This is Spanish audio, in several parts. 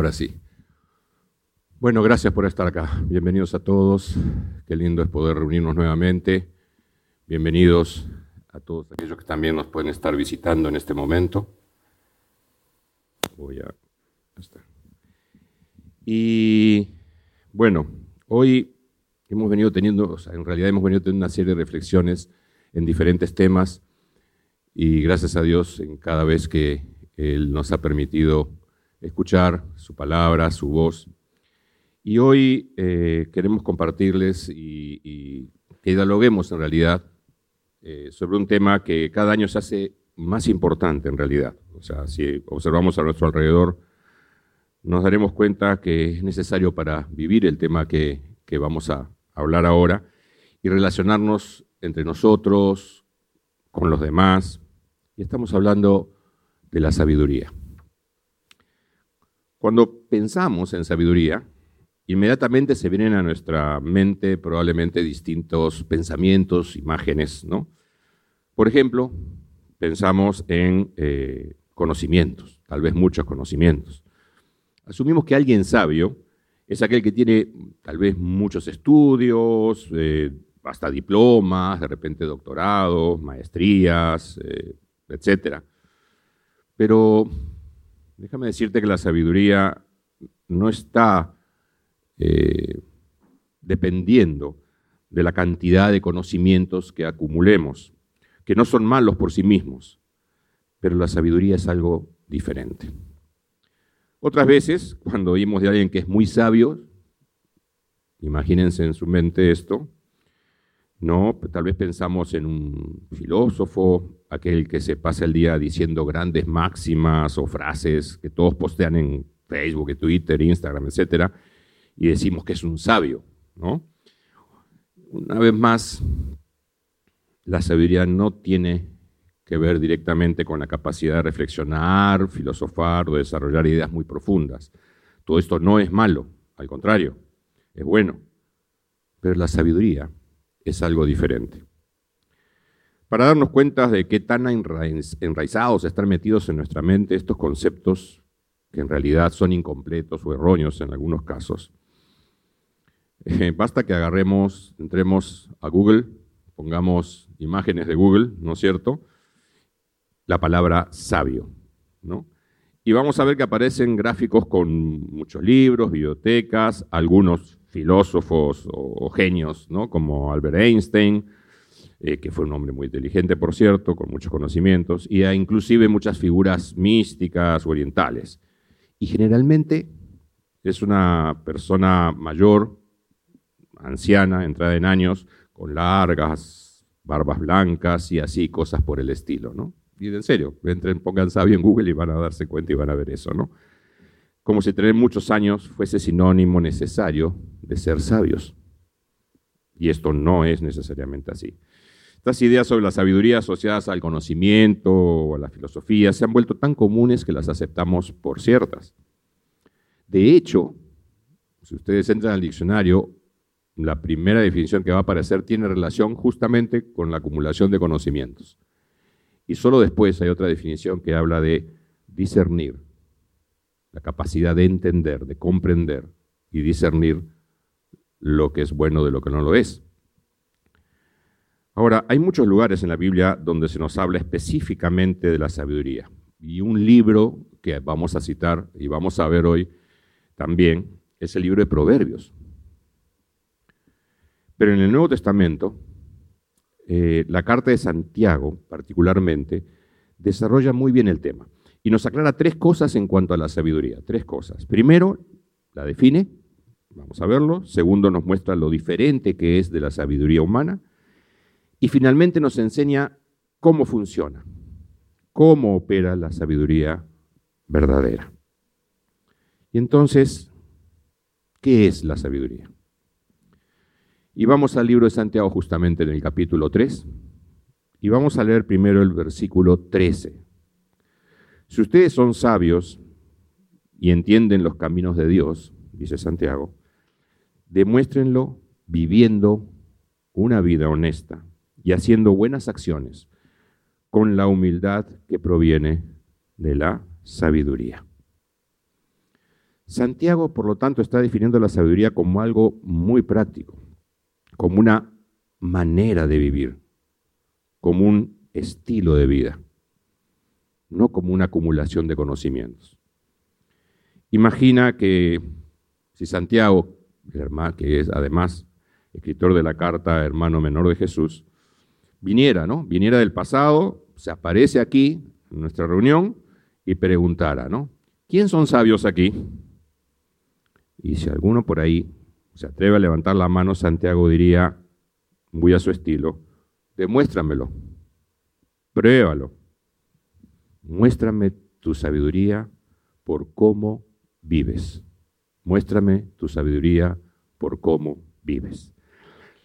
Ahora sí. Bueno, gracias por estar acá. Bienvenidos a todos. Qué lindo es poder reunirnos nuevamente. Bienvenidos a todos aquellos que también nos pueden estar visitando en este momento. Voy a... Y bueno, hoy hemos venido teniendo, o sea, en realidad hemos venido teniendo una serie de reflexiones en diferentes temas y gracias a Dios en cada vez que Él nos ha permitido escuchar su palabra, su voz. Y hoy eh, queremos compartirles y, que dialoguemos en realidad eh, sobre un tema que cada año se hace más importante en realidad. O sea, si observamos a nuestro alrededor, nos daremos cuenta que es necesario para vivir el tema que, que vamos a hablar ahora y relacionarnos entre nosotros, con los demás. Y estamos hablando de la sabiduría. Cuando pensamos en sabiduría, inmediatamente se vienen a nuestra mente probablemente distintos pensamientos, imágenes, ¿no? Por ejemplo, pensamos en eh, conocimientos, tal vez muchos conocimientos. Asumimos que alguien sabio es aquel que tiene tal vez muchos estudios, eh, hasta diplomas, de repente doctorados, maestrías, eh, etc. Pero déjame decirte que la sabiduría no está eh, dependiendo de la cantidad de conocimientos que acumulemos, que no son malos por sí mismos, pero la sabiduría es algo diferente. Otras veces, cuando oímos de alguien que es muy sabio, imagínense en su mente esto, ¿no? Tal vez pensamos en un filósofo, aquel que se pasa el día diciendo grandes máximas o frases que todos postean en Facebook, Twitter, Instagram, etcétera, y decimos que es un sabio, ¿no? Una vez más, la sabiduría no tiene que ver directamente con la capacidad de reflexionar, filosofar o desarrollar ideas muy profundas. Todo esto no es malo, al contrario, es bueno. Pero la sabiduría es algo diferente. Para darnos cuenta de qué tan enraizados están metidos en nuestra mente estos conceptos, que en realidad son incompletos o erróneos en algunos casos, eh, basta que agarremos, entremos a Google, pongamos imágenes de Google, ¿no es cierto? La palabra sabio, ¿no? Y vamos a ver que aparecen gráficos con muchos libros, bibliotecas, algunos filósofos o, genios, ¿no? como Albert Einstein, eh, que fue un hombre muy inteligente, por cierto, con muchos conocimientos, y inclusive muchas figuras místicas orientales. Y generalmente es una persona mayor, anciana, entrada en años, con largas barbas blancas y así, cosas por el estilo, ¿no? Y en serio, entren, pongan sabio en Google y van a darse cuenta y van a ver eso, ¿no? Como si tener muchos años fuese sinónimo necesario de ser sabios. Y esto no es necesariamente así. Estas ideas sobre la sabiduría asociadas al conocimiento o a la filosofía se han vuelto tan comunes que las aceptamos por ciertas. De hecho, si ustedes entran al diccionario, la primera definición que va a aparecer tiene relación justamente con la acumulación de conocimientos. Y solo después hay otra definición que habla de discernir, la capacidad de entender, de comprender y discernir lo que es bueno de lo que no lo es. Ahora, hay muchos lugares en la Biblia donde se nos habla específicamente de la sabiduría. Y un libro que vamos a citar y vamos a ver hoy también es el libro de Proverbios. Pero en el Nuevo Testamento, eh, la carta de Santiago particularmente desarrolla muy bien el tema. Y nos aclara tres cosas en cuanto a la sabiduría. Tres cosas. Primero, la define, vamos a verlo. Segundo, nos muestra lo diferente que es de la sabiduría humana. Y finalmente nos enseña cómo funciona, cómo opera la sabiduría verdadera. Y entonces, ¿qué es la sabiduría? Y vamos al libro de Santiago justamente en el capítulo 3. Y vamos a leer primero el versículo 13. Si ustedes son sabios y entienden los caminos de Dios, dice Santiago, demuéstrenlo viviendo una vida honesta y haciendo buenas acciones con la humildad que proviene de la sabiduría. Santiago, por lo tanto, está definiendo la sabiduría como algo muy práctico, como una manera de vivir, como un estilo de vida, no como una acumulación de conocimientos. Imagina que si Santiago, que es además escritor de la carta hermano menor de Jesús, viniera, ¿no? Viniera del pasado, se aparece aquí en nuestra reunión y preguntara, ¿no? ¿Quién son sabios aquí? Y si alguno por ahí se atreve a levantar la mano, Santiago diría, muy a su estilo, demuéstramelo, pruébalo, muéstrame tu sabiduría por cómo vives. Muéstrame tu sabiduría por cómo vives.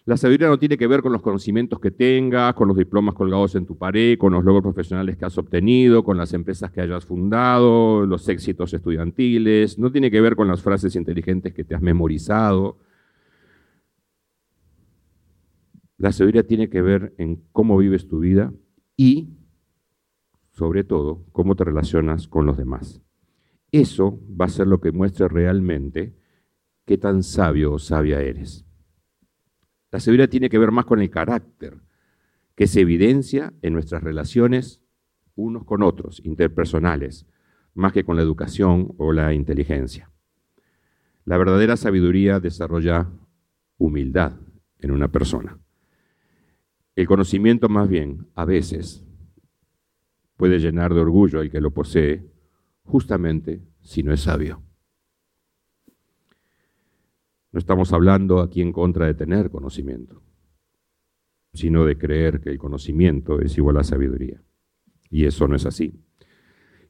La sabiduría no tiene que ver con los conocimientos que tengas, con los diplomas colgados en tu pared, con los logros profesionales que has obtenido, con las empresas que hayas fundado, los éxitos estudiantiles, no tiene que ver con las frases inteligentes que te has memorizado. La sabiduría tiene que ver en cómo vives tu vida y, sobre todo, cómo te relacionas con los demás. Eso va a ser lo que muestre realmente qué tan sabio o sabia eres. La sabiduría tiene que ver más con el carácter, que se evidencia en nuestras relaciones unos con otros, interpersonales, más que con la educación o la inteligencia. La verdadera sabiduría desarrolla humildad en una persona. El conocimiento más bien, a veces, puede llenar de orgullo al que lo posee, justamente si no es sabio. No estamos hablando aquí en contra de tener conocimiento, sino de creer que el conocimiento es igual a sabiduría. Y eso no es así.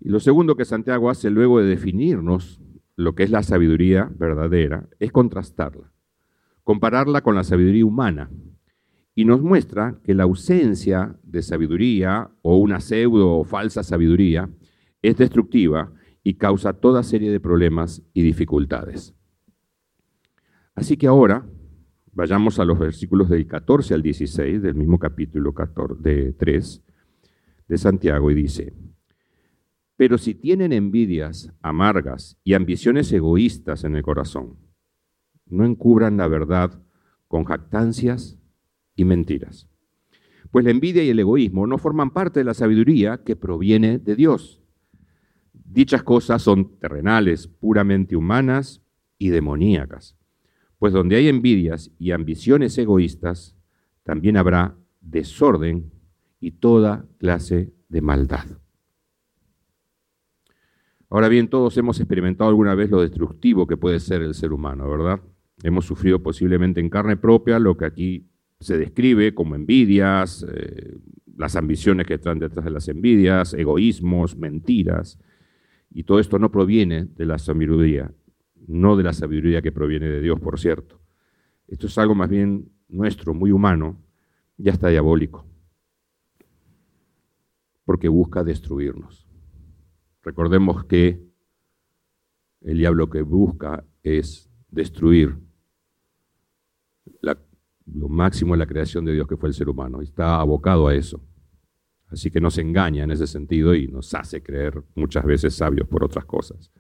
Y lo segundo que Santiago hace luego de definirnos lo que es la sabiduría verdadera es contrastarla, compararla con la sabiduría humana. Y nos muestra que la ausencia de sabiduría o una pseudo o falsa sabiduría es destructiva y causa toda serie de problemas y dificultades. Así que ahora vayamos a los versículos del 14 al 16 del mismo capítulo 14, de 3 de Santiago y dice, pero si tienen envidias amargas y ambiciones egoístas en el corazón, no encubran la verdad con jactancias y mentiras. Pues la envidia y el egoísmo no forman parte de la sabiduría que proviene de Dios. Dichas cosas son terrenales, puramente humanas y demoníacas. Pues donde hay envidias y ambiciones egoístas, también habrá desorden y toda clase de maldad. Ahora bien, todos hemos experimentado alguna vez lo destructivo que puede ser el ser humano, ¿verdad? Hemos sufrido posiblemente en carne propia lo que aquí se describe como envidias, eh, las ambiciones que están detrás de las envidias, egoísmos, mentiras. Y todo esto no proviene de la sabiduría, no de la sabiduría que proviene de Dios, por cierto. Esto es algo más bien nuestro, muy humano, ya está diabólico, porque busca destruirnos. Recordemos que el diablo que busca es destruir lo máximo de la creación de Dios que fue el ser humano. Está abocado a eso. Así que nos engaña en ese sentido y nos hace creer muchas veces sabios por otras cosas.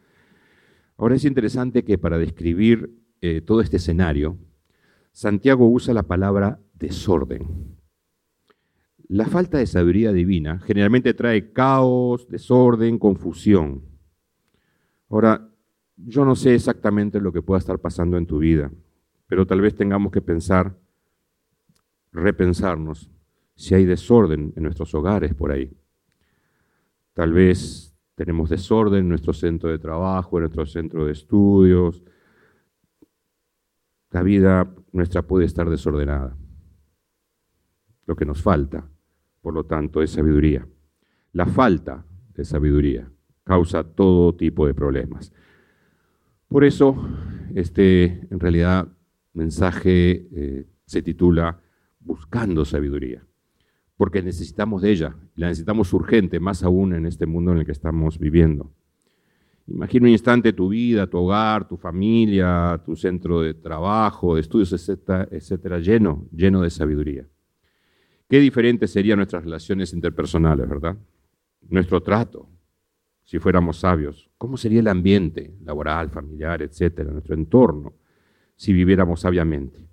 Ahora es interesante que para describir eh, todo este escenario, Santiago usa la palabra desorden. La falta de sabiduría divina generalmente trae caos, desorden, confusión. Ahora, yo no sé exactamente lo que pueda estar pasando en tu vida, pero tal vez tengamos que pensar, repensarnos si hay desorden en nuestros hogares por ahí. Tal vez tenemos desorden en nuestro centro de trabajo, en nuestro centro de estudios. La vida nuestra puede estar desordenada. Lo que nos falta, por lo tanto, es sabiduría. La falta de sabiduría causa todo tipo de problemas. Por eso, este, en realidad, mensaje eh, se titula Buscando sabiduría porque necesitamos de ella, la necesitamos urgente, más aún en este mundo en el que estamos viviendo. Imagina un instante tu vida, tu hogar, tu familia, tu centro de trabajo, de estudios, etcétera, etcétera, lleno, lleno de sabiduría. Qué diferentes serían nuestras relaciones interpersonales, ¿verdad? Nuestro trato si fuéramos sabios? ¿Cómo sería el ambiente laboral, familiar, etcétera, nuestro entorno, si viviéramos sabiamente?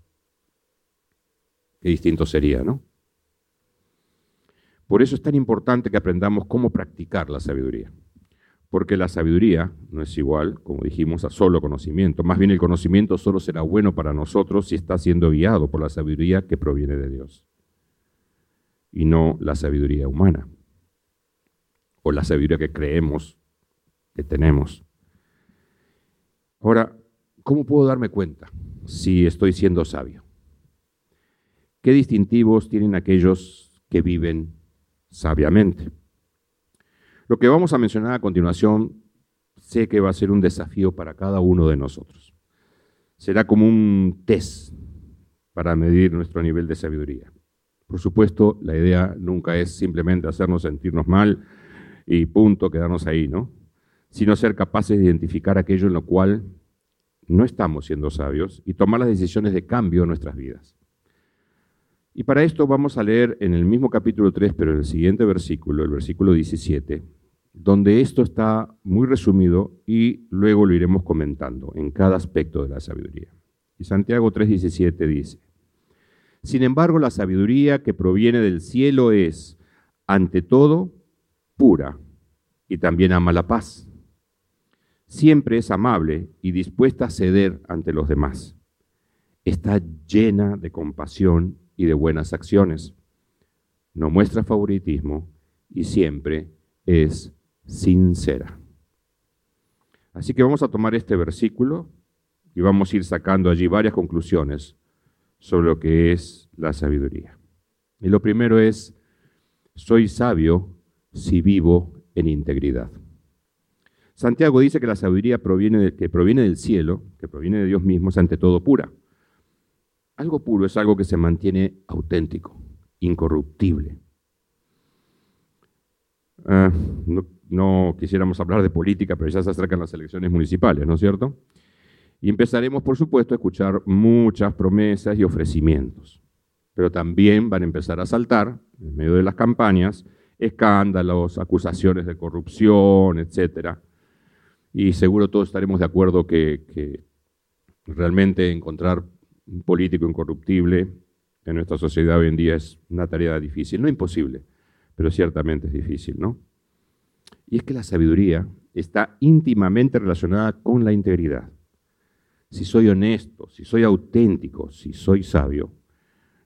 Qué distinto sería, ¿no? Por eso es tan importante que aprendamos cómo practicar la sabiduría. Porque la sabiduría no es igual, como dijimos, a solo conocimiento. Más bien el conocimiento solo será bueno para nosotros si está siendo guiado por la sabiduría que proviene de Dios. Y no la sabiduría humana. O la sabiduría que creemos que tenemos. Ahora, ¿cómo puedo darme cuenta si estoy siendo sabio? ¿Qué distintivos tienen aquellos que viven sabiamente? Lo que vamos a mencionar a continuación sé que va a ser un desafío para cada uno de nosotros. Será como un test para medir nuestro nivel de sabiduría. Por supuesto, la idea nunca es simplemente hacernos sentirnos mal y punto, quedarnos ahí, ¿no? Sino ser capaces de identificar aquello en lo cual no estamos siendo sabios y tomar las decisiones de cambio en nuestras vidas. Y para esto vamos a leer en el mismo capítulo 3, pero en el siguiente versículo, el versículo 17, donde esto está muy resumido y luego lo iremos comentando en cada aspecto de la sabiduría. Y Santiago 3:17 dice, Sin embargo, la sabiduría que proviene del cielo es, ante todo, pura y también ama la paz. Siempre es amable y dispuesta a ceder ante los demás. Está llena de compasión y de buenas acciones. No muestra favoritismo y siempre es sincera. Así que vamos a tomar este versículo y vamos a ir sacando allí varias conclusiones sobre lo que es la sabiduría. Y lo primero es, soy sabio si vivo en integridad. Santiago dice que la sabiduría proviene que proviene del cielo, que proviene de Dios mismo, es ante todo pura. Algo puro es algo que se mantiene auténtico, incorruptible. Ah, no, quisiéramos hablar de política, pero ya se acercan las elecciones municipales, ¿no es cierto? Y empezaremos, por supuesto, a escuchar muchas promesas y ofrecimientos. Pero también van a empezar a saltar, en medio de las campañas, escándalos, acusaciones de corrupción, etc. Y seguro todos estaremos de acuerdo que realmente encontrar un político incorruptible en nuestra sociedad hoy en día es una tarea difícil, no imposible, pero ciertamente es difícil, ¿no? Y es que la sabiduría está íntimamente relacionada con la integridad. Si soy honesto, si soy auténtico, si soy sabio,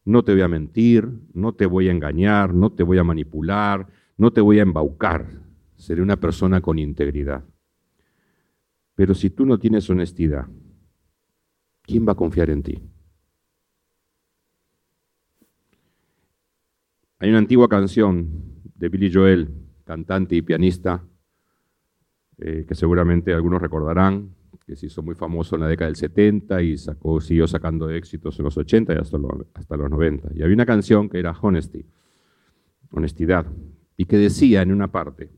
no te voy a mentir, no te voy a engañar, no te voy a manipular, no te voy a embaucar. Seré una persona con integridad. Pero si tú no tienes honestidad, ¿quién va a confiar en ti? Hay una antigua canción de Billy Joel, cantante y pianista, eh, que seguramente algunos recordarán, que se hizo muy famoso en la década del 70 y siguió sacando éxitos en los 80 y hasta, hasta los 90. Y había una canción que era Honesty, honestidad, y que decía en una parte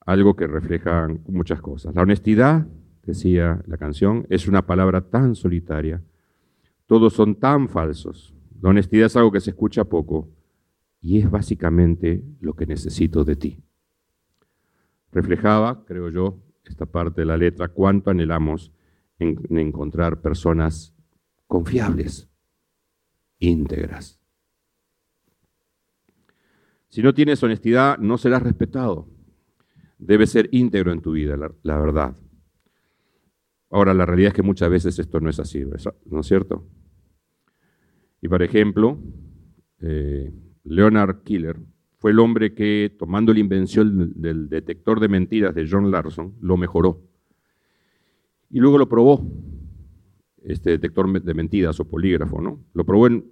algo que refleja muchas cosas. La honestidad decía la canción, es una palabra tan solitaria, todos son tan falsos. La honestidad es algo que se escucha poco y es básicamente lo que necesito de ti. Reflejaba, creo yo, esta parte de la letra, cuánto anhelamos en, encontrar personas confiables, íntegras. Si no tienes honestidad, no serás respetado. Debe ser íntegro en tu vida, la verdad. Ahora, la realidad es que muchas veces esto no es así, ¿no es cierto? Y por ejemplo, eh, Leonard Killer fue el hombre que, tomando la invención del detector de mentiras de John Larson, lo mejoró. Y luego lo probó, este detector de mentiras o polígrafo, ¿no? Lo probó en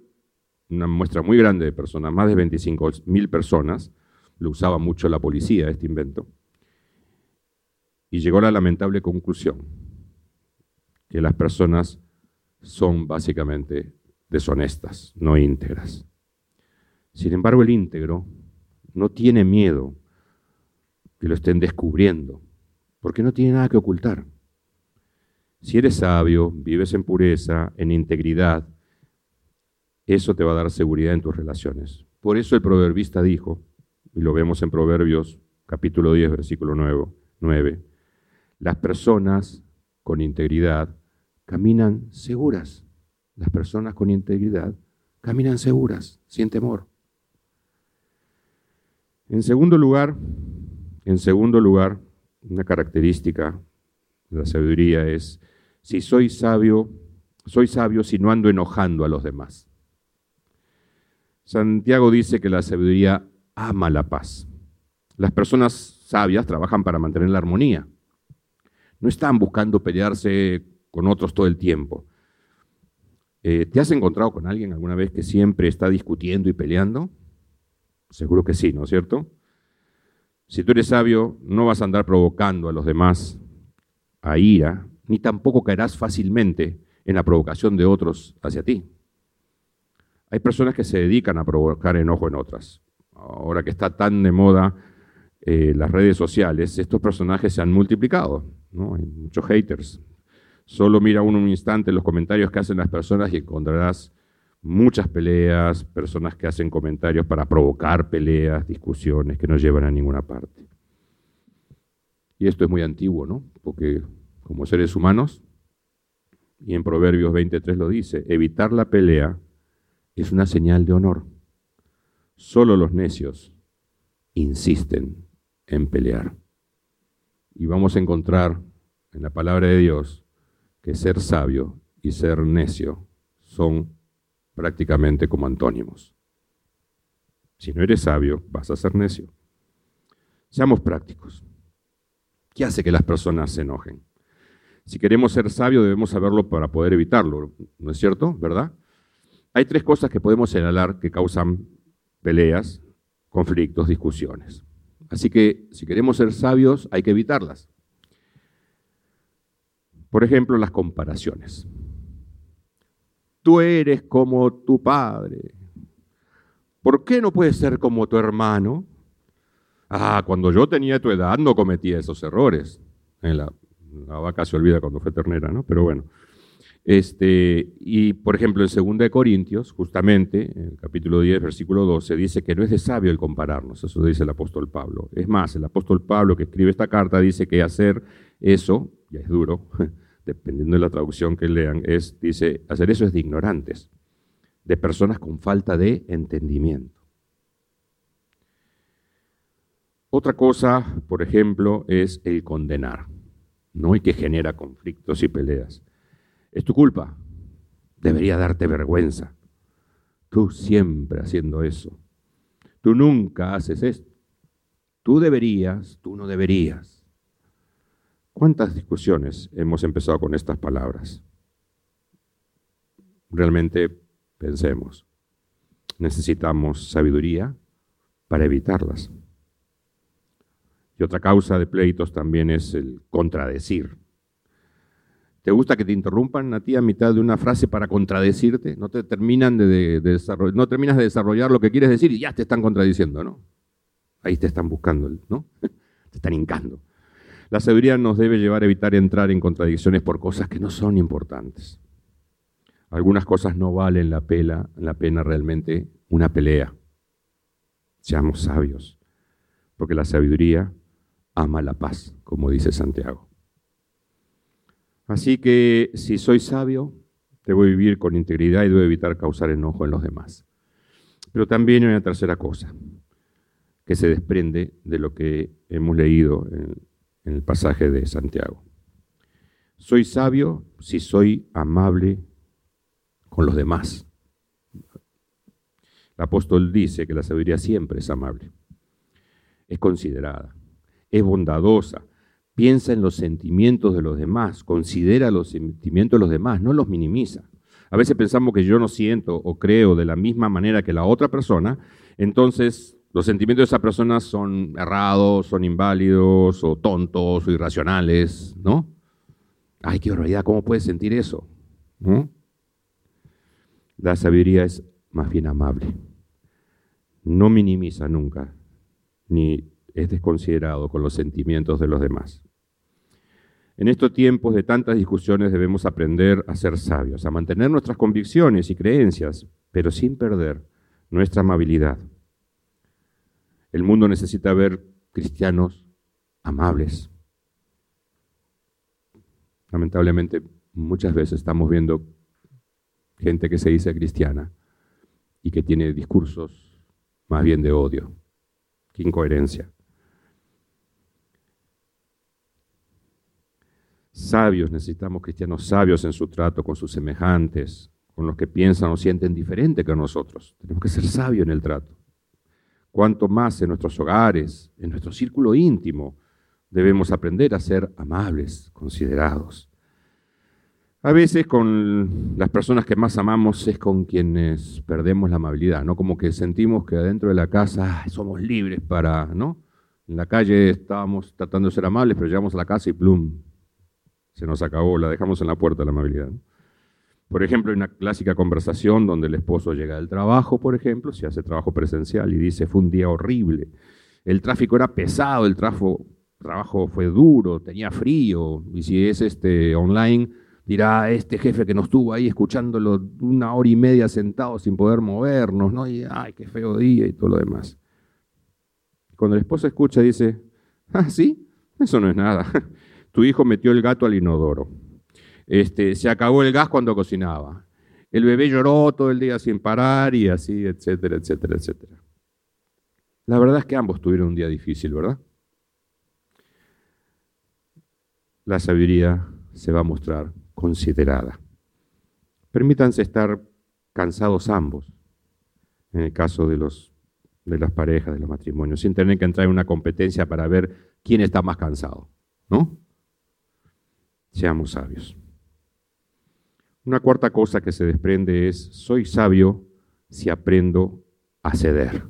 una muestra muy grande de personas, más de 25 mil personas. Lo usaba mucho la policía, este invento. Y llegó a la lamentable conclusión que las personas son básicamente deshonestas, no íntegras. Sin embargo, el íntegro no tiene miedo que lo estén descubriendo, porque no tiene nada que ocultar. Si eres sabio, vives en pureza, en integridad, eso te va a dar seguridad en tus relaciones. Por eso el proverbista dijo, y lo vemos en Proverbios capítulo 10, versículo 9. Las personas con integridad caminan seguras. Las personas con integridad caminan seguras, sin temor. En segundo lugar, en segundo lugar, una característica de la sabiduría es si soy sabio, soy sabio si no ando enojando a los demás. Santiago dice que la sabiduría ama la paz. Las personas sabias trabajan para mantener la armonía. No están buscando pelearse con otros todo el tiempo. Eh, ¿Te has encontrado con alguien alguna vez que siempre está discutiendo y peleando? Seguro que sí, ¿no es cierto? Si tú eres sabio, no vas a andar provocando a los demás a ira, ni tampoco caerás fácilmente en la provocación de otros hacia ti. Hay personas que se dedican a provocar enojo en otras. Ahora que está tan de moda eh, las redes sociales, estos personajes se han multiplicado. ¿no? Hay muchos haters. Solo mira uno un instante los comentarios que hacen las personas y encontrarás muchas peleas, personas que hacen comentarios para provocar peleas, discusiones que no llevan a ninguna parte. Y esto es muy antiguo, ¿no? Porque como seres humanos, y en Proverbios 23 lo dice, evitar la pelea es una señal de honor. Solo los necios insisten en pelear. Y vamos a encontrar en la palabra de Dios que ser sabio y ser necio son prácticamente como antónimos. Si no eres sabio, vas a ser necio. Seamos prácticos. ¿Qué hace que las personas se enojen? Si queremos ser sabios, debemos saberlo para poder evitarlo, ¿no es cierto? ¿Verdad? Hay tres cosas que podemos señalar que causan peleas, conflictos, discusiones. Así que si queremos ser sabios, hay que evitarlas. Por ejemplo, las comparaciones tú eres como tu padre. ¿Por qué no puedes ser como tu hermano? Ah, cuando yo tenía tu edad no cometía esos errores. la, vaca se olvida cuando fue ternera, ¿no? Pero bueno. Este, y por ejemplo, en 2 Corintios, justamente, en el capítulo 10, versículo 12, dice que no es de sabio el compararnos. Eso dice el apóstol Pablo. Es más, el apóstol Pablo que escribe esta carta dice que hacer eso, ya es duro, dependiendo de la traducción que lean, es, dice, hacer eso es de ignorantes, de personas con falta de entendimiento. Otra cosa, por ejemplo, es el condenar, ¿no? Y que genera conflictos y peleas. Es tu culpa. Debería darte vergüenza. Tú siempre haciendo eso. Tú nunca haces esto. Tú deberías, tú no deberías. ¿Cuántas discusiones hemos empezado con estas palabras? Realmente pensemos, necesitamos sabiduría para evitarlas. Y otra causa de pleitos también es el contradecir. ¿Te gusta que te interrumpan a ti a mitad de una frase para contradecirte? No te terminan de, no terminas de desarrollar lo que quieres decir y ya te están contradiciendo, ¿no? Ahí te están buscando, ¿no? Te están hincando. La sabiduría nos debe llevar a evitar entrar en contradicciones por cosas que no son importantes. Algunas cosas no valen la, pena, la pena realmente una pelea. Seamos sabios, porque la sabiduría ama la paz, como dice Santiago. Así que si soy sabio, debo vivir con integridad y debo evitar causar enojo en los demás. Pero también hay una tercera cosa que se desprende de lo que hemos leído en en el pasaje de Santiago. Soy sabio si soy amable con los demás. El apóstol dice que la sabiduría siempre es amable, es considerada, es bondadosa, piensa en los sentimientos de los demás, considera los sentimientos de los demás, no los minimiza. A veces pensamos que yo no siento o creo de la misma manera que la otra persona, entonces los sentimientos de esa persona son errados, son inválidos, o tontos, o irracionales, ¿no? Ay, qué barbaridad, ¿cómo puedes sentir eso? La sabiduría es más bien amable. No minimiza nunca, ni es desconsiderado con los sentimientos de los demás. En estos tiempos de tantas discusiones debemos aprender a ser sabios, a mantener nuestras convicciones y creencias, pero sin perder nuestra amabilidad el mundo necesita ver cristianos amables. Lamentablemente, muchas veces estamos viendo gente que se dice cristiana y que tiene discursos más bien de odio. Qué incoherencia. Sabios, necesitamos cristianos sabios en su trato con sus semejantes, con los que piensan o sienten diferente que nosotros. Tenemos que ser sabios en el trato. Cuanto más en nuestros hogares, en nuestro círculo íntimo, debemos aprender a ser amables, considerados. A veces con las personas que más amamos es con quienes perdemos la amabilidad, ¿no? Como que sentimos que adentro de la casa somos libres para, ¿no? En la calle estábamos tratando de ser amables, pero llegamos a la casa y plum, se nos acabó, la dejamos en la puerta la amabilidad. Por ejemplo, hay una clásica conversación donde el esposo llega del trabajo, por ejemplo, si hace trabajo presencial y dice, fue un día horrible, el tráfico era pesado, el trabajo fue duro, tenía frío, y si es este online, dirá, este jefe que nos tuvo ahí escuchándolo una hora y media sentado sin poder movernos, ¿no? Y, ay, qué feo día y todo lo demás. Cuando el esposo escucha, dice, ah, sí, eso no es nada. Tu hijo metió el gato al inodoro. Este, se acabó el gas cuando cocinaba. El bebé lloró todo el día sin parar y así, etcétera, etcétera, etcétera. La verdad es que ambos tuvieron un día difícil, ¿verdad? La sabiduría se va a mostrar considerada. Permítanse estar cansados ambos, en el caso de, los, de las parejas, de los matrimonios, sin tener que entrar en una competencia para ver quién está más cansado, ¿no? seamos sabios. Una cuarta cosa que se desprende es, soy sabio si aprendo a ceder.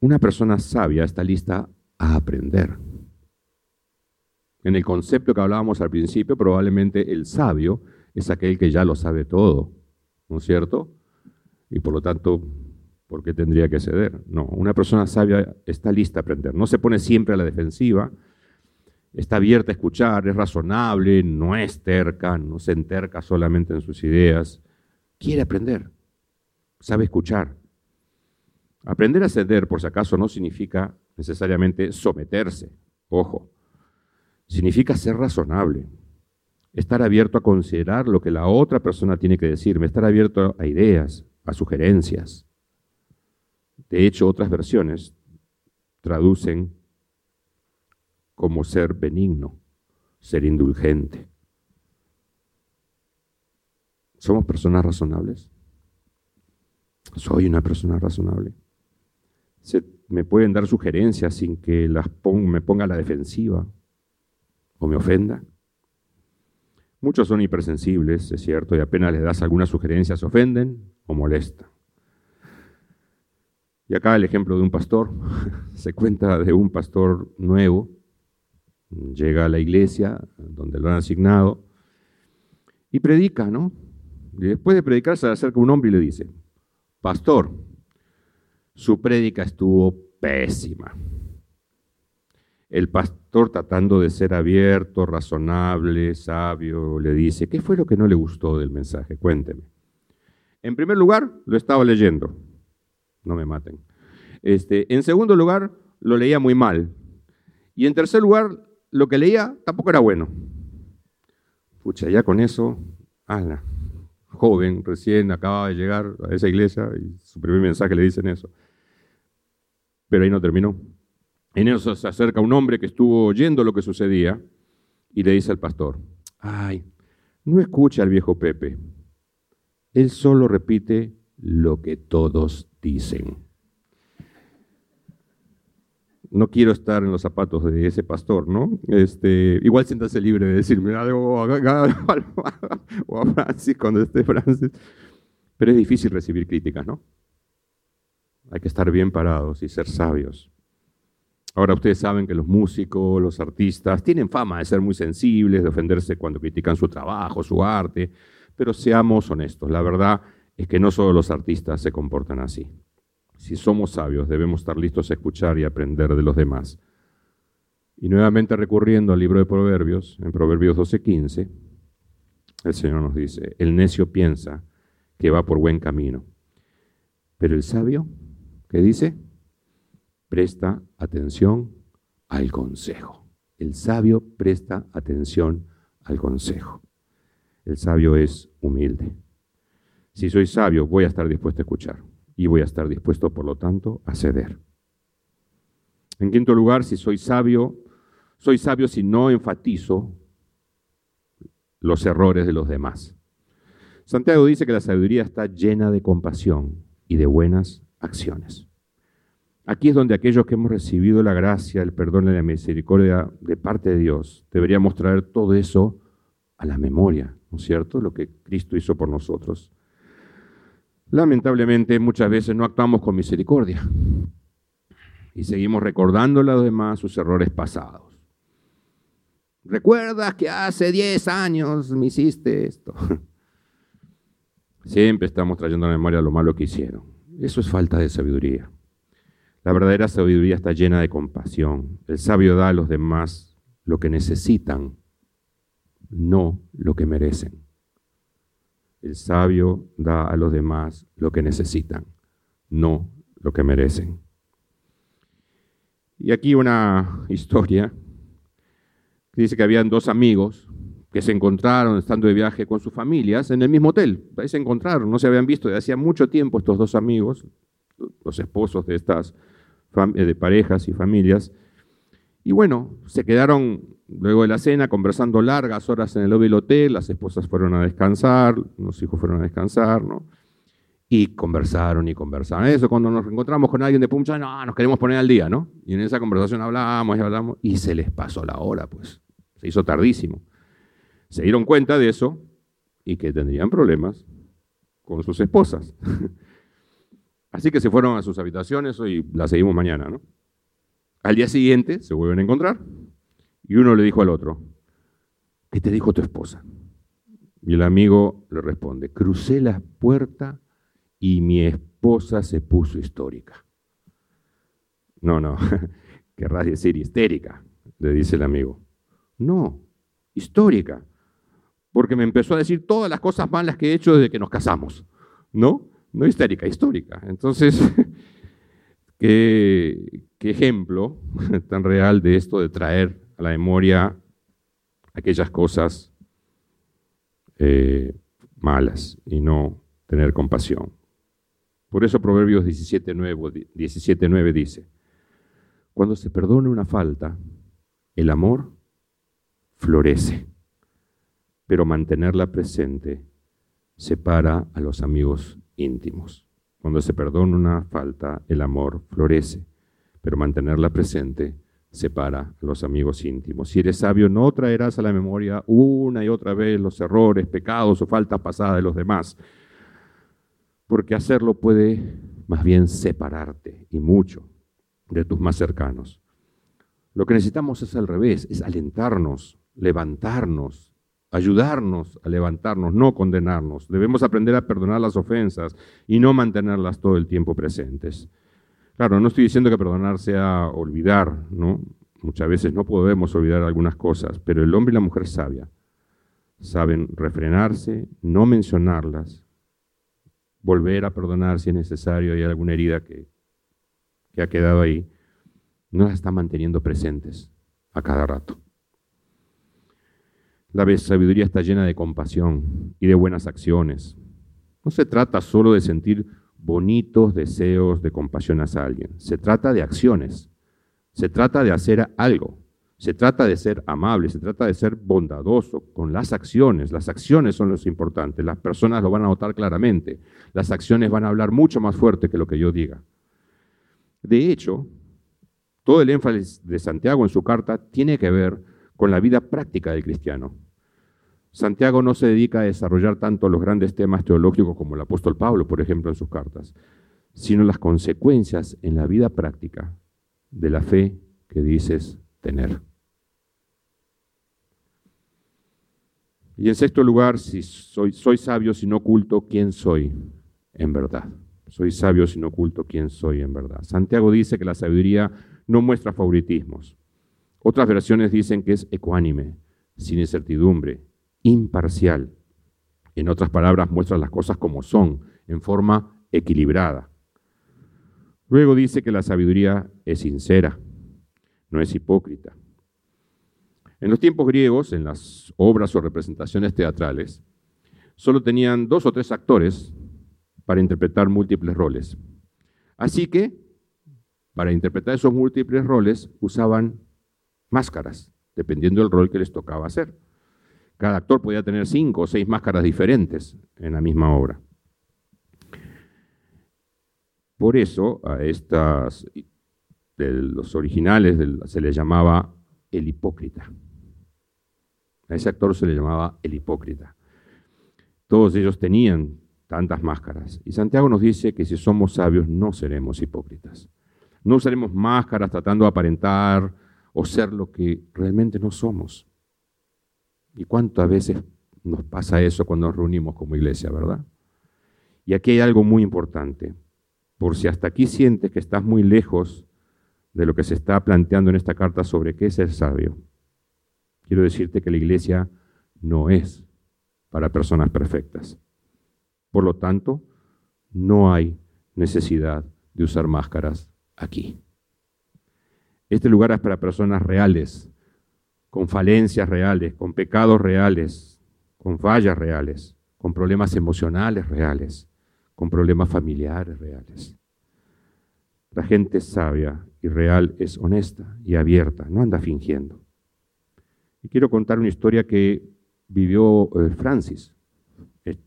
Una persona sabia está lista a aprender. En el concepto que hablábamos al principio, probablemente el sabio es aquel que ya lo sabe todo, ¿no es cierto? Y por lo tanto, ¿por qué tendría que ceder? No, una persona sabia está lista a aprender. No se pone siempre a la defensiva, está abierta a escuchar, es razonable, no es terca, no se enterca solamente en sus ideas, quiere aprender, sabe escuchar. Aprender a ceder, por si acaso, no significa necesariamente someterse, ojo, significa ser razonable, estar abierto a considerar lo que la otra persona tiene que decirme, estar abierto a ideas, a sugerencias. De hecho, otras versiones traducen como ser benigno, ser indulgente. ¿Somos personas razonables? ¿Soy una persona razonable? ¿Se ¿Me pueden dar sugerencias sin que las me ponga a la defensiva o me ofenda? Muchos son hipersensibles, es cierto, y apenas les das algunas sugerencias se ofenden o molestan. Y acá el ejemplo de un pastor, se cuenta de un pastor nuevo llega a la iglesia donde lo han asignado y predica, ¿no? Y después de predicar se le acerca un hombre y le dice, pastor, su prédica estuvo pésima. El pastor, tratando de ser abierto, razonable, sabio, le dice, ¿qué fue lo que no le gustó del mensaje? Cuénteme. En primer lugar, lo estaba leyendo. No me maten. Este, en segundo lugar, lo leía muy mal. Y en tercer lugar, lo que leía tampoco era bueno. Pucha, ya con eso, ala, joven, recién acaba de llegar a esa iglesia y su primer mensaje le dicen eso. Pero ahí no terminó. En eso se acerca un hombre que estuvo oyendo lo que sucedía y le dice al pastor, ay, no escucha al viejo Pepe. Él solo repite lo que todos dicen no quiero estar en los zapatos de ese pastor, ¿no? Este, igual siéntase libre de decirme algo o a Francis cuando esté Francis. Pero es difícil recibir críticas, ¿no? Hay que estar bien parados y ser sabios. Ahora ustedes saben que los músicos, los artistas, tienen fama de ser muy sensibles, de ofenderse cuando critican su trabajo, su arte, pero seamos honestos, la verdad es que no solo los artistas se comportan así. Si somos sabios, debemos estar listos a escuchar y aprender de los demás. Y nuevamente recurriendo al libro de Proverbios, en Proverbios 12:15, el Señor nos dice, el necio piensa que va por buen camino, pero el sabio, ¿qué dice? presta atención al consejo. El sabio presta atención al consejo. El sabio es humilde. Si soy sabio, voy a estar dispuesto a escuchar y voy a estar dispuesto, por lo tanto, a ceder. En quinto lugar, si soy sabio, soy sabio si no enfatizo los errores de los demás. Santiago dice que la sabiduría está llena de compasión y de buenas acciones. Aquí es donde aquellos que hemos recibido la gracia, el perdón y la misericordia de parte de Dios, deberíamos traer todo eso a la memoria, ¿no es cierto? Lo que Cristo hizo por nosotros. Lamentablemente muchas veces no actuamos con misericordia y seguimos recordando a los demás sus errores pasados. ¿Recuerdas que hace 10 años me hiciste esto? Siempre estamos trayendo a la memoria lo malo que hicieron. Eso es falta de sabiduría. La verdadera sabiduría está llena de compasión. El sabio da a los demás lo que necesitan, no lo que merecen. El sabio da a los demás lo que necesitan, no lo que merecen. Y aquí una historia dice que habían dos amigos que se encontraron estando de viaje con sus familias en el mismo hotel. Ahí se encontraron, no se habían visto de hacía mucho tiempo estos dos amigos, los esposos de estas de parejas y familias. Y bueno, se quedaron luego de la cena conversando largas horas en el lobby del hotel, las esposas fueron a descansar, los hijos fueron a descansar, ¿no? Y conversaron y conversaron. Eso cuando nos encontramos con alguien de Puncha, no, nos queremos poner al día, ¿no? Y en esa conversación hablamos y hablamos y se les pasó la hora, pues. Se hizo tardísimo se dieron cuenta de eso y que tendrían problemas con sus esposas. Así que se fueron a sus habitaciones y la seguimos mañana, ¿no? Al día siguiente se vuelven a encontrar y uno le dijo al otro, ¿qué te dijo tu esposa? Y el amigo le responde, crucé la puerta y mi esposa se puso histórica. No, no, querrás decir histérica, le dice el amigo. No, histórica porque me empezó a decir todas las cosas malas que he hecho desde que nos casamos, ¿no? No histérica, histórica. Entonces, ¿qué, ejemplo tan real de esto de traer la memoria aquellas cosas eh, malas y no tener compasión. Por eso Proverbios 17.9 17, dice, cuando se perdona una falta, el amor florece pero mantenerla presente separa a los amigos íntimos. Cuando se perdona una falta, el amor florece, pero mantenerla presente separa a los amigos íntimos. Si eres sabio, no traerás a la memoria una y otra vez los errores, pecados o faltas pasadas de los demás, porque hacerlo puede más bien separarte y mucho de tus más cercanos. Lo que necesitamos es al revés, es alentarnos, levantarnos, ayudarnos a levantarnos, no condenarnos. Debemos aprender a perdonar las ofensas y no mantenerlas todo el tiempo presentes. Claro, no estoy diciendo que perdonar sea olvidar, ¿no? Muchas veces no podemos olvidar algunas cosas, pero el hombre y la mujer sabia saben refrenarse, no mencionarlas, volver a perdonar si es necesario, hay alguna herida que, que ha quedado ahí, no las están manteniendo presentes a cada rato. La sabiduría está llena de compasión y de buenas acciones. No se trata solo de sentir bonitos deseos de compasión hacia alguien. Se trata de acciones. Se trata de hacer algo. Se trata de ser amable. Se trata de ser bondadoso con las acciones. Las acciones son los importantes. Las personas lo van a notar claramente. Las acciones van a hablar mucho más fuerte que lo que yo diga. De hecho, todo el énfasis de Santiago en su carta tiene que ver con la vida práctica del cristiano. Santiago no se dedica a desarrollar tanto los grandes temas teológicos como el apóstol Pablo, por ejemplo, en sus cartas, sino las consecuencias en la vida práctica de la fe que dices tener. Y en sexto lugar, si soy, sabio si no oculto quién soy en verdad. Soy sabio si oculto quién soy en verdad. Santiago dice que la sabiduría no muestra favoritismos, otras versiones dicen que es ecuánime, sin incertidumbre, imparcial. En otras palabras, muestra las cosas como son, en forma equilibrada. Luego dice que la sabiduría es sincera, no es hipócrita. En los tiempos griegos, en las obras o representaciones teatrales, solo tenían dos o tres actores para interpretar múltiples roles. Así que, para interpretar esos múltiples roles, usaban máscaras, dependiendo del rol que les tocaba hacer. Cada actor podía tener cinco o seis máscaras diferentes en la misma obra. Por eso a estas, de los originales se les llamaba el hipócrita. A ese actor se le llamaba el hipócrita. Todos ellos tenían tantas máscaras. Y Santiago nos dice que si somos sabios no seremos hipócritas. No usaremos máscaras tratando de aparentar o ser lo que realmente no somos. ¿Y cuántas veces nos pasa eso cuando nos reunimos como iglesia, verdad? Y aquí hay algo muy importante. Por si hasta aquí sientes que estás muy lejos de lo que se está planteando en esta carta sobre qué es ser sabio, quiero decirte que la iglesia no es para personas perfectas. Por lo tanto, no hay necesidad de usar máscaras aquí. Este lugar es para personas reales, con falencias reales, con pecados reales, con fallas reales, con problemas emocionales reales, con problemas familiares reales. La gente sabia y real es honesta y abierta, no anda fingiendo. Y quiero contar una historia que vivió eh, Francis eh,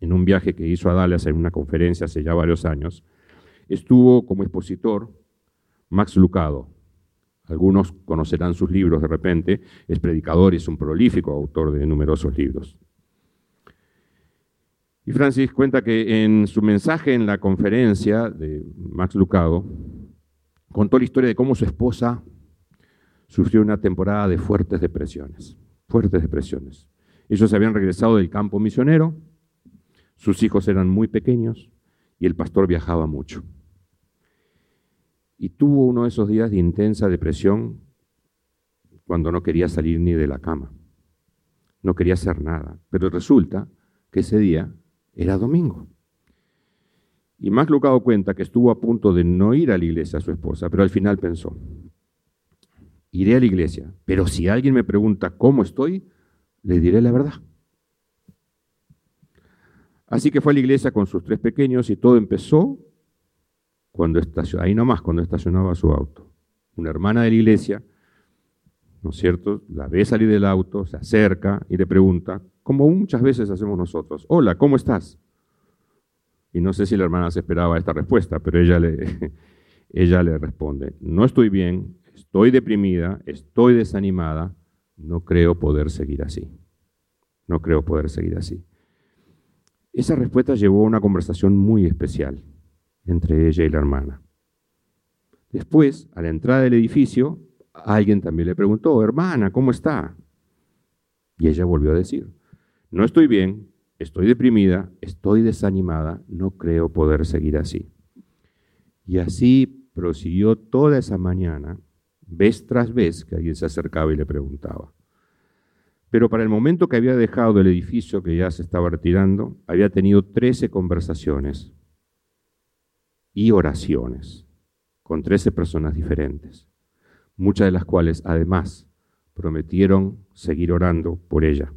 en un viaje que hizo a Dallas en una conferencia hace ya varios años. Estuvo como expositor Max Lucado. Algunos conocerán sus libros de repente. Es predicador y es un prolífico autor de numerosos libros. Y Francis cuenta que en su mensaje en la conferencia de Max Lucado, contó la historia de cómo su esposa sufrió una temporada de fuertes depresiones, fuertes depresiones. Ellos habían regresado del campo misionero, sus hijos eran muy pequeños y el pastor viajaba mucho. Y tuvo uno de esos días de intensa depresión cuando no quería salir ni de la cama, no quería hacer nada. Pero resulta que ese día era domingo. Y más Lucado cuenta que estuvo a punto de no ir a la iglesia a su esposa, pero al final pensó, iré a la iglesia, pero si alguien me pregunta cómo estoy, le diré la verdad. Así que fue a la iglesia con sus tres pequeños y todo empezó cuando ahí nomás, cuando estacionaba su auto. Una hermana de la iglesia, ¿no es cierto? La ve salir del auto, se acerca y le pregunta, como muchas veces hacemos nosotros, hola, ¿cómo estás? Y no sé si la hermana se esperaba esta respuesta, pero ella le, ella le responde, no estoy bien, estoy deprimida, estoy desanimada, no creo poder seguir así. No creo poder seguir así. Esa respuesta llevó a una conversación muy especial entre ella y la hermana. Después, a la entrada del edificio, alguien también le preguntó, hermana, ¿cómo está? Y ella volvió a decir, no estoy bien, estoy deprimida, estoy desanimada, no creo poder seguir así. Y así prosiguió toda esa mañana vez tras vez que alguien se acercaba y le preguntaba. Pero para el momento que había dejado el edificio que ya se estaba retirando, había tenido 13 conversaciones y oraciones con 13 personas diferentes, muchas de las cuales además prometieron seguir orando por ella.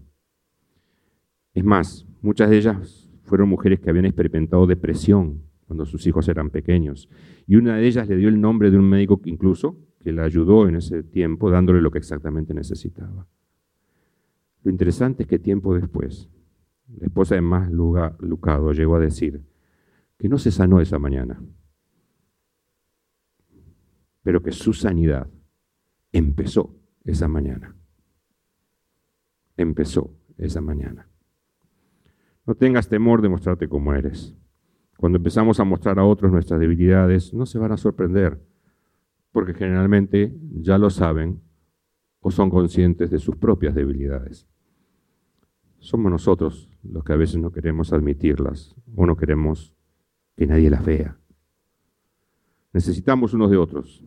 Es más, muchas de ellas fueron mujeres que habían experimentado depresión cuando sus hijos eran pequeños. Y una de ellas le dio el nombre de un médico incluso que la ayudó en ese tiempo, dándole lo que exactamente necesitaba. Lo interesante es que tiempo después, la esposa de Más Lucado llegó a decir que no se sanó esa mañana, pero que su sanidad empezó esa mañana. Empezó esa mañana. No tengas temor de mostrarte como eres. Cuando empezamos a mostrar a otros nuestras debilidades, no se van a sorprender porque generalmente ya lo saben o son conscientes de sus propias debilidades. Somos nosotros los que a veces no queremos admitirlas o no queremos que nadie las vea. Necesitamos unos de otros.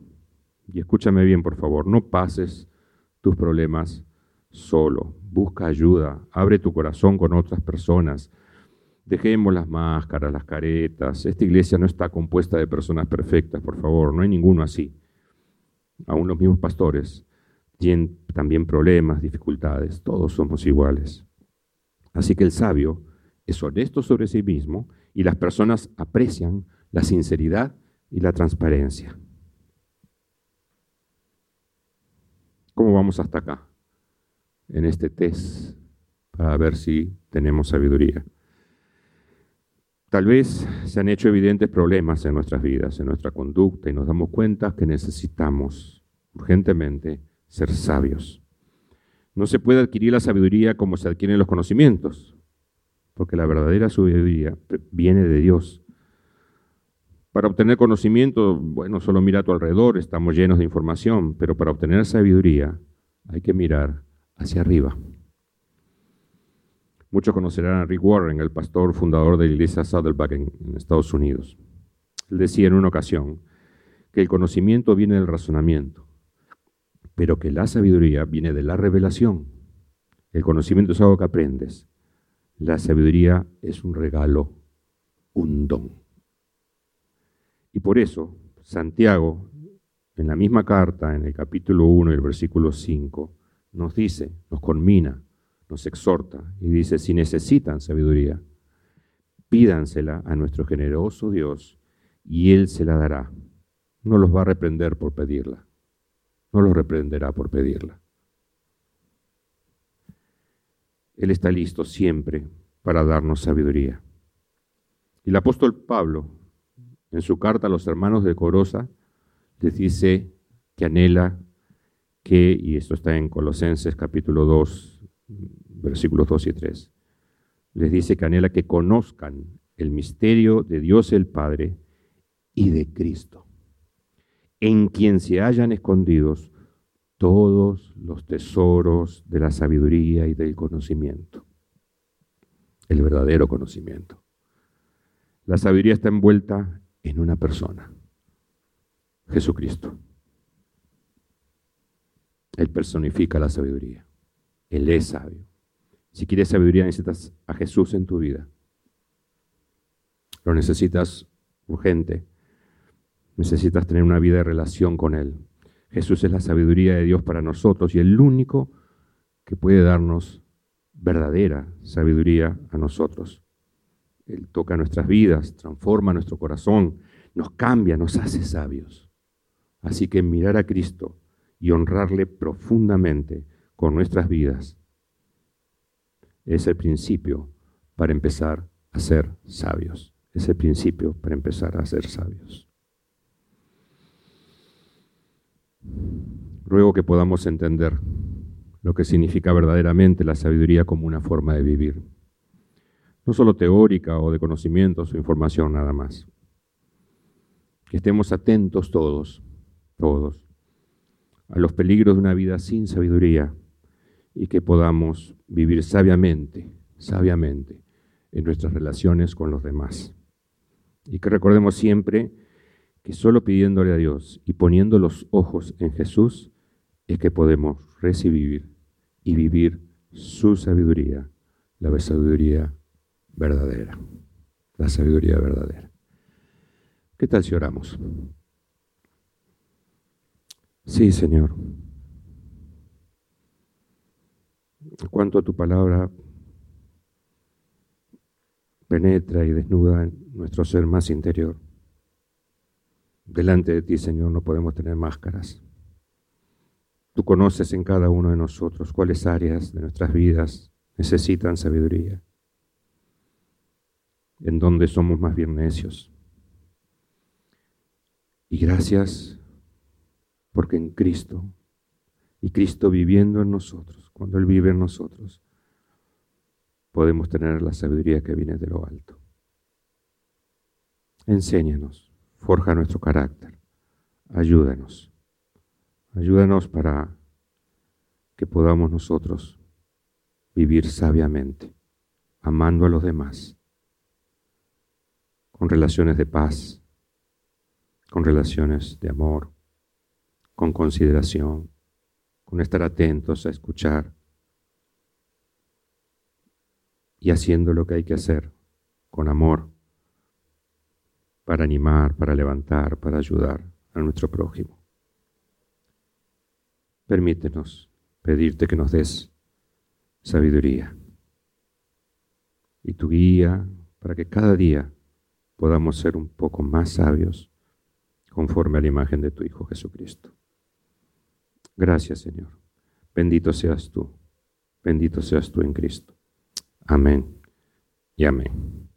Y escúchame bien, por favor, no pases tus problemas solo. Busca ayuda, abre tu corazón con otras personas. Dejemos las máscaras, las caretas. Esta iglesia no está compuesta de personas perfectas, por favor, no hay ninguno así. Aún los mismos pastores tienen también problemas, dificultades, todos somos iguales. Así que el sabio es honesto sobre sí mismo y las personas aprecian la sinceridad y la transparencia. ¿Cómo vamos hasta acá? En este test para ver si tenemos sabiduría. Tal vez se han hecho evidentes problemas en nuestras vidas, en nuestra conducta, y nos damos cuenta que necesitamos urgentemente ser sabios. No se puede adquirir la sabiduría como se adquieren los conocimientos, porque la verdadera sabiduría viene de Dios. Para obtener conocimiento, bueno, solo mira a tu alrededor, estamos llenos de información, pero para obtener sabiduría hay que mirar hacia arriba. Muchos conocerán a Rick Warren, el pastor fundador de la iglesia Saddleback en, Estados Unidos. Él decía en una ocasión que el conocimiento viene del razonamiento, pero que la sabiduría viene de la revelación. El conocimiento es algo que aprendes. La sabiduría es un regalo, un don. Y por eso, Santiago, en la misma carta, en el capítulo 1 y el versículo 5, nos dice, nos conmina nos exhorta y dice, si necesitan sabiduría, pídansela a nuestro generoso Dios y Él se la dará. No los va a reprender por pedirla, no los reprenderá por pedirla. Él está listo siempre para darnos sabiduría. Y el apóstol Pablo, en su carta a los hermanos de Corosa, les dice que anhela que, y esto está en Colosenses capítulo 2, versículos 2 y 3. Les dice que anhela que conozcan el misterio de Dios el Padre y de Cristo, en quien se hayan escondidos todos los tesoros de la sabiduría y del conocimiento, el verdadero conocimiento. La sabiduría está envuelta en una persona, Jesucristo. Él personifica la sabiduría. Él es sabio. Si quieres sabiduría, necesitas a Jesús en tu vida. Lo necesitas urgente. Necesitas tener una vida de relación con Él. Jesús es la sabiduría de Dios para nosotros y el único que puede darnos verdadera sabiduría a nosotros. Él toca nuestras vidas, transforma nuestro corazón, nos cambia, nos hace sabios. Así que mirar a Cristo y honrarle profundamente con nuestras vidas es el principio para empezar a ser sabios. Es el principio para empezar a ser sabios. Ruego que podamos entender lo que significa verdaderamente la sabiduría como una forma de vivir. No solo teórica o de conocimientos o información nada más. Que estemos atentos todos, todos, a los peligros de una vida sin sabiduría y que podamos vivir sabiamente, sabiamente en nuestras relaciones con los demás. Y que recordemos siempre que solo pidiéndole a Dios y poniendo los ojos en Jesús es que podemos recibir y vivir su sabiduría, la sabiduría verdadera, la sabiduría verdadera. ¿Qué tal si oramos? Sí, Señor. cuanto tu palabra penetra y desnuda en nuestro ser más interior. Delante de ti, Señor, no podemos tener máscaras. Tú conoces en cada uno de nosotros cuáles áreas de nuestras vidas necesitan sabiduría, en donde somos más bien necios. Y gracias porque en Cristo y Cristo viviendo en nosotros, cuando Él vive en nosotros, podemos tener la sabiduría que viene de lo alto. Enséñanos, forja nuestro carácter, ayúdanos, ayúdanos para que podamos nosotros vivir sabiamente, amando a los demás, con relaciones de paz, con relaciones de amor, con consideración, con estar atentos a escuchar y haciendo lo que hay que hacer con amor, para animar, para levantar, para ayudar a nuestro prójimo. Permítenos pedirte que nos des sabiduría y tu guía para que cada día podamos ser un poco más sabios conforme a la imagen de tu Hijo Jesucristo. Gracias, Señor. Bendito seas tú. Bendito seas tú en Cristo. Amén y amén.